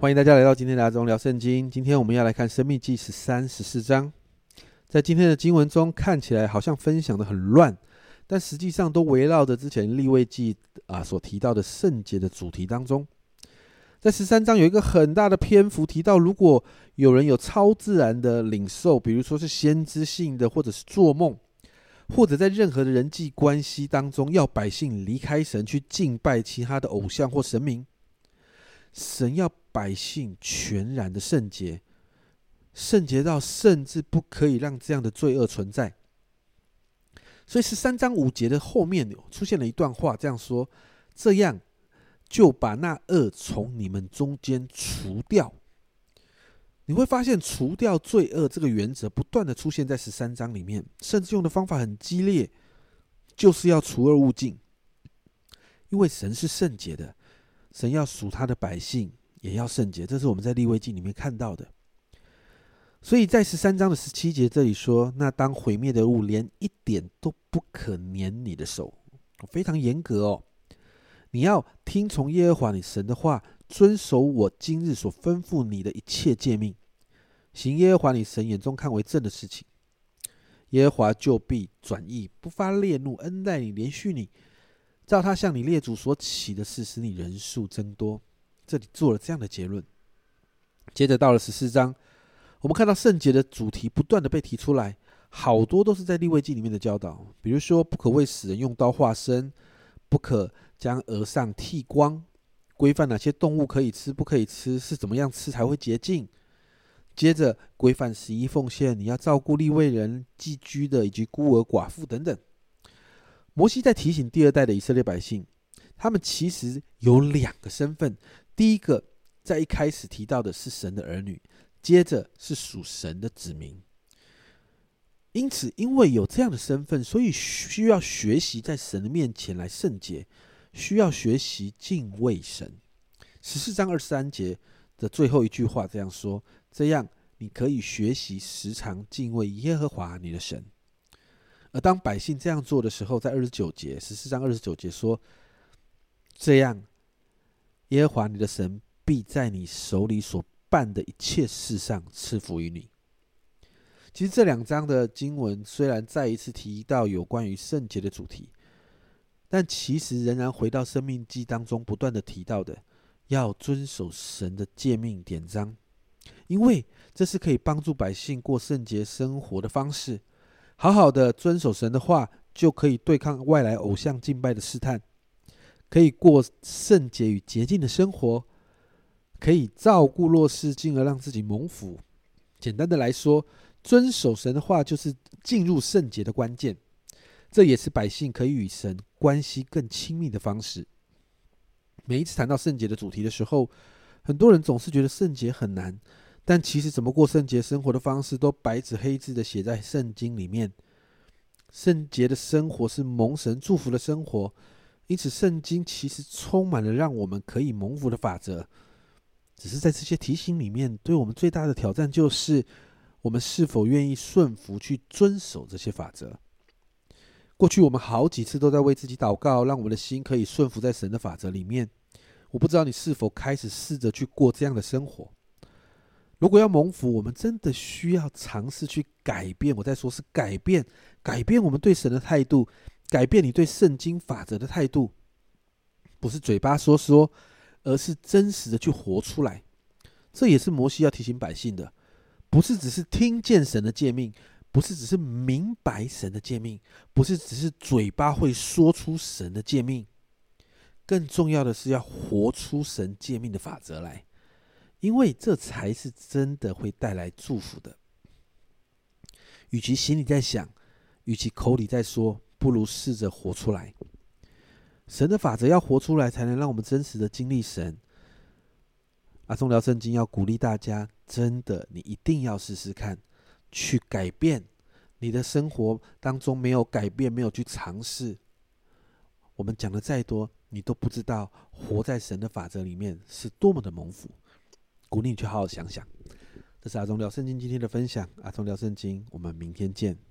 欢迎大家来到今天的阿忠聊圣经。今天我们要来看《生命记》十三、十四章。在今天的经文中，看起来好像分享的很乱，但实际上都围绕着之前立位记啊所提到的圣洁的主题当中。在十三章有一个很大的篇幅提到，如果有人有超自然的领受，比如说是先知性的，或者是做梦，或者在任何的人际关系当中，要百姓离开神去敬拜其他的偶像或神明。神要百姓全然的圣洁，圣洁到甚至不可以让这样的罪恶存在。所以十三章五节的后面出现了一段话，这样说：这样就把那恶从你们中间除掉。你会发现，除掉罪恶这个原则不断的出现在十三章里面，甚至用的方法很激烈，就是要除恶务尽。因为神是圣洁的。神要属他的百姓，也要圣洁，这是我们在立位记里面看到的。所以在十三章的十七节这里说：“那当毁灭的物连一点都不可粘你的手，非常严格哦。你要听从耶和华你神的话，遵守我今日所吩咐你的一切诫命，行耶和华你神眼中看为正的事情。耶和华就必转意，不发烈怒，恩待你，连续你。”照他向你列祖所起的事，使你人数增多。这里做了这样的结论。接着到了十四章，我们看到圣洁的主题不断的被提出来，好多都是在立位记里面的教导，比如说不可为死人用刀划身，不可将额上剃光，规范哪些动物可以吃，不可以吃，是怎么样吃才会洁净。接着规范十一奉献，你要照顾立位人、寄居的以及孤儿寡妇等等。摩西在提醒第二代的以色列百姓，他们其实有两个身份。第一个，在一开始提到的是神的儿女，接着是属神的子民。因此，因为有这样的身份，所以需要学习在神的面前来圣洁，需要学习敬畏神。十四章二十三节的最后一句话这样说：“这样，你可以学习时常敬畏耶和华你的神。”而当百姓这样做的时候，在二十九节十四章二十九节说：“这样，耶和华你的神必在你手里所办的一切事上赐福于你。”其实这两章的经文虽然再一次提到有关于圣洁的主题，但其实仍然回到生命记当中不断的提到的，要遵守神的诫命典章，因为这是可以帮助百姓过圣洁生活的方式。好好的遵守神的话，就可以对抗外来偶像敬拜的试探，可以过圣洁与洁净的生活，可以照顾弱势，进而让自己蒙福。简单的来说，遵守神的话就是进入圣洁的关键，这也是百姓可以与神关系更亲密的方式。每一次谈到圣洁的主题的时候，很多人总是觉得圣洁很难。但其实，怎么过圣洁生活的方式，都白纸黑字的写在圣经里面。圣洁的生活是蒙神祝福的生活，因此圣经其实充满了让我们可以蒙福的法则。只是在这些提醒里面，对我们最大的挑战就是，我们是否愿意顺服去遵守这些法则。过去我们好几次都在为自己祷告，让我们的心可以顺服在神的法则里面。我不知道你是否开始试着去过这样的生活。如果要蒙福，我们真的需要尝试去改变。我在说，是改变，改变我们对神的态度，改变你对圣经法则的态度，不是嘴巴说说，而是真实的去活出来。这也是摩西要提醒百姓的，不是只是听见神的诫命，不是只是明白神的诫命，不是只是嘴巴会说出神的诫命，更重要的是要活出神诫命的法则来。因为这才是真的会带来祝福的。与其心里在想，与其口里在说，不如试着活出来。神的法则要活出来，才能让我们真实的经历神。阿忠聊圣经要鼓励大家，真的，你一定要试试看，去改变你的生活当中没有改变，没有去尝试。我们讲的再多，你都不知道活在神的法则里面是多么的蒙福。鼓励你去好好想想。这是阿忠聊圣经今天的分享，阿忠聊圣经，我们明天见。